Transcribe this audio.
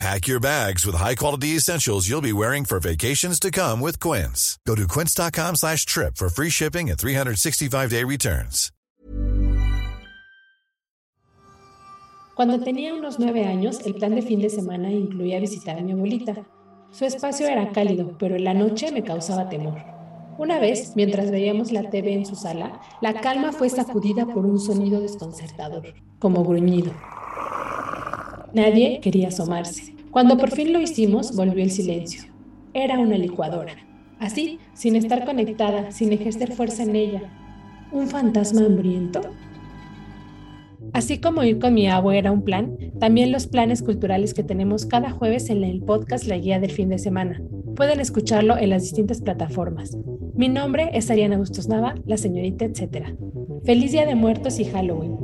Pack your bags with high-quality essentials you'll be wearing for vacations to come with Quince. Go to quince.com slash trip for free shipping and 365-day returns. Cuando tenía unos nueve años, el plan de fin de semana incluía visitar a mi abuelita. Su espacio era cálido, pero en la noche me causaba temor. Una vez, mientras veíamos la TV en su sala, la calma fue sacudida por un sonido desconcertador, como gruñido. Nadie quería asomarse. Cuando por fin lo hicimos, volvió el silencio. Era una licuadora. Así, sin estar conectada, sin ejercer fuerza en ella. ¿Un fantasma hambriento? Así como ir con mi abuela era un plan, también los planes culturales que tenemos cada jueves en el podcast La Guía del Fin de Semana. Pueden escucharlo en las distintas plataformas. Mi nombre es Ariana Bustos Nava, la señorita etcétera. Feliz Día de Muertos y Halloween.